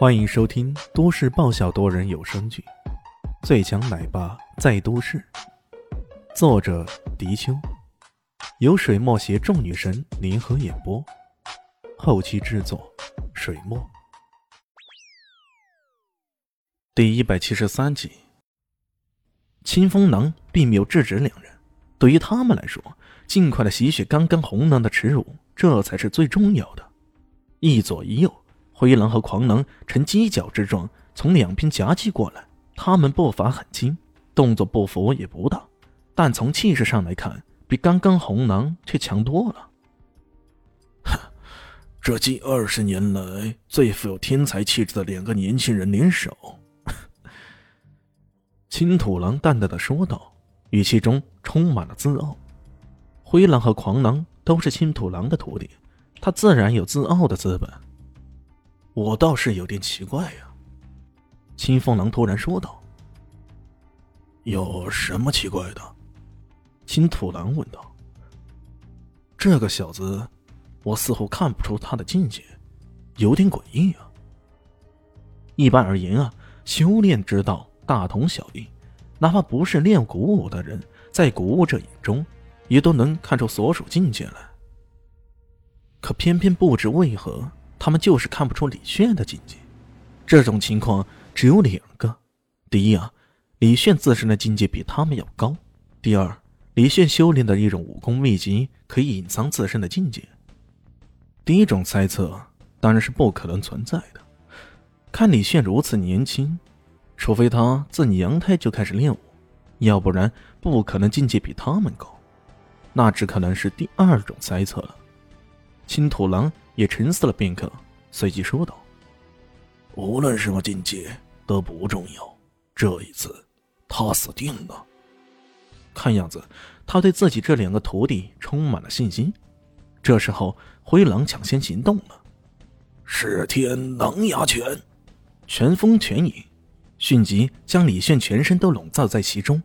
欢迎收听都市爆笑多人有声剧《最强奶爸在都市》，作者：迪秋，由水墨携众女神联合演播，后期制作：水墨。第一百七十三集，清风囊并没有制止两人。对于他们来说，尽快的吸血刚刚红囊的耻辱，这才是最重要的。一左一右。灰狼和狂狼呈犄角之状从两边夹击过来，他们步伐很轻，动作步幅也不大，但从气势上来看，比刚刚红狼却强多了。这近二十年来最富有天才气质的两个年轻人联手，青土狼淡淡的说道，语气中充满了自傲。灰狼和狂狼都是青土狼的徒弟，他自然有自傲的资本。我倒是有点奇怪呀，青风狼突然说道：“有什么奇怪的？”青土狼问道：“这个小子，我似乎看不出他的境界，有点诡异啊。一般而言啊，修炼之道大同小异，哪怕不是练古武的人，在古武者眼中，也都能看出所属境界来。可偏偏不知为何。”他们就是看不出李炫的境界，这种情况只有两个：第一啊，李炫自身的境界比他们要高；第二，李炫修炼的一种武功秘籍可以隐藏自身的境界。第一种猜测当然是不可能存在的。看李炫如此年轻，除非他自娘胎就开始练武，要不然不可能境界比他们高。那只可能是第二种猜测了。青土狼。也沉思了片刻，随即说道：“无论什么境界都不重要，这一次他死定了。”看样子，他对自己这两个徒弟充满了信心。这时候，灰狼抢先行动了，噬天狼牙拳，拳风拳影，迅即将李炫全身都笼罩在其中。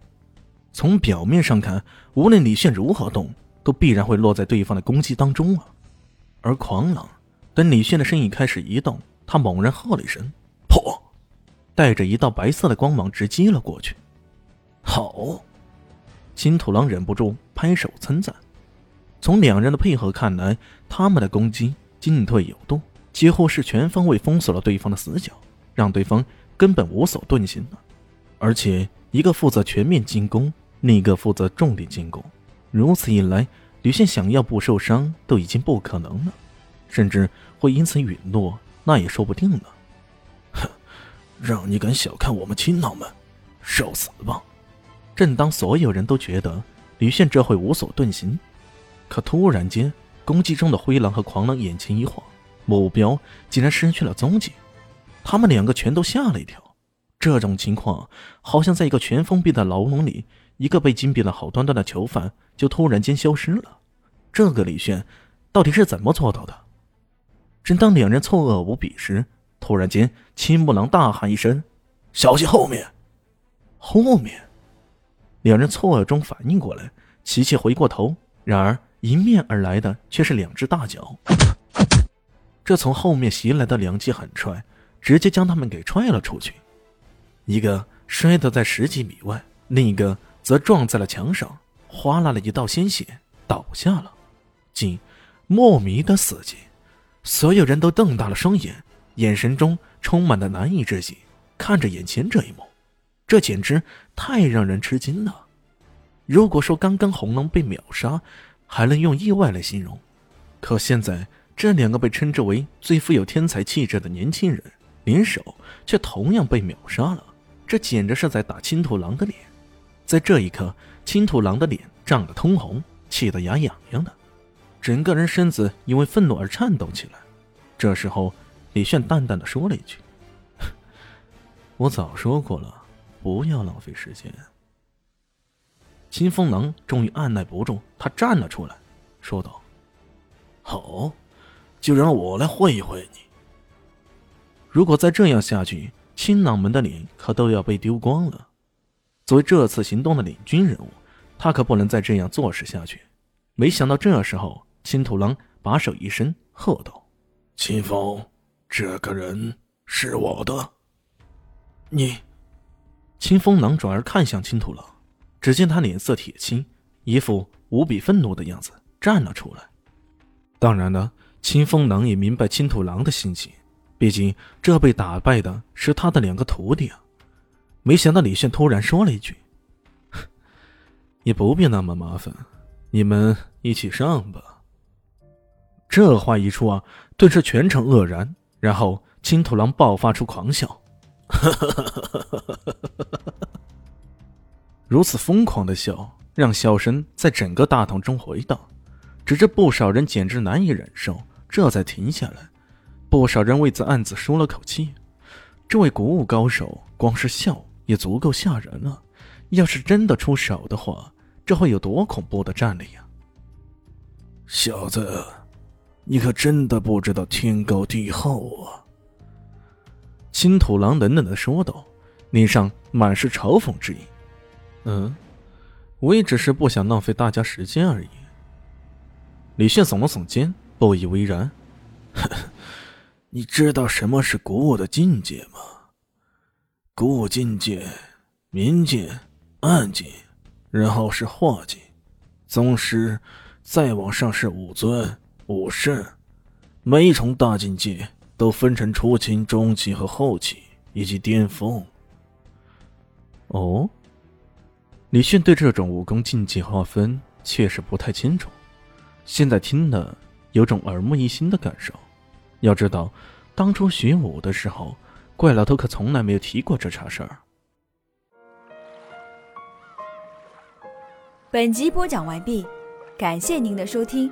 从表面上看，无论李炫如何动，都必然会落在对方的攻击当中啊。而狂狼，等李炫的身影开始移动，他猛然喝了一声：“破！”带着一道白色的光芒直击了过去。好，金土狼忍不住拍手称赞。从两人的配合看来，他们的攻击进退有度，几乎是全方位封锁了对方的死角，让对方根本无所遁形了。而且，一个负责全面进攻，另一个负责重点进攻，如此一来。吕宪想要不受伤都已经不可能了，甚至会因此陨落，那也说不定呢。哼，让你敢小看我们青狼们，受死吧！正当所有人都觉得吕炫这会无所遁形，可突然间，攻击中的灰狼和狂狼眼前一晃，目标竟然失去了踪迹。他们两个全都吓了一跳。这种情况，好像在一个全封闭的牢笼里。一个被禁闭了好端端的囚犯，就突然间消失了。这个李炫到底是怎么做到的？正当两人错愕无比时，突然间，青木狼大喊一声：“小心后面！”后面，两人错愕中反应过来，齐齐回过头。然而，迎面而来的却是两只大脚。这从后面袭来的两记狠踹，直接将他们给踹了出去。一个摔倒在十几米外，另一个。则撞在了墙上，哗啦了一道鲜血，倒下了。竟莫名的死寂，所有人都瞪大了双眼，眼神中充满了难以置信，看着眼前这一幕，这简直太让人吃惊了。如果说刚刚红龙被秒杀，还能用意外来形容，可现在这两个被称之为最富有天才气质的年轻人联手，却同样被秒杀了，这简直是在打青土狼的脸。在这一刻，青土狼的脸涨得通红，气得牙痒痒的，整个人身子因为愤怒而颤抖起来。这时候，李炫淡淡的说了一句：“我早说过了，不要浪费时间。”青风狼终于按耐不住，他站了出来，说道：“好，就让我来会一会你。如果再这样下去，青狼门的脸可都要被丢光了。”作为这次行动的领军人物，他可不能再这样坐视下去。没想到这时候，青土狼把手一伸，喝道：“秦风，这个人是我的。你，清风狼转而看向青土狼，只见他脸色铁青，一副无比愤怒的样子，站了出来。当然了，清风狼也明白青土狼的心情，毕竟这被打败的是他的两个徒弟啊。没想到李炫突然说了一句：“ 也不必那么麻烦，你们一起上吧。”这话一出啊，顿时全场愕然，然后青土狼爆发出狂笑，如此疯狂的笑，让笑声在整个大堂中回荡，直至不少人简直难以忍受，这才停下来。不少人为此暗自舒了口气，这位古武高手光是笑。也足够吓人了，要是真的出手的话，这会有多恐怖的战力呀！小子，你可真的不知道天高地厚啊！青土狼冷冷的说道，脸上满是嘲讽之意。嗯，我也只是不想浪费大家时间而已。李炫耸了耸肩，不以为然：“ 你知道什么是古武的境界吗？”古武境界，明界、暗界，然后是化界，宗师，再往上是武尊、武圣，每一重大境界都分成初期、中期和后期，以及巅峰。哦，李迅对这种武功境界划分确实不太清楚，现在听了有种耳目一新的感受。要知道，当初学武的时候。怪老头可从来没有提过这茬事儿。本集播讲完毕，感谢您的收听。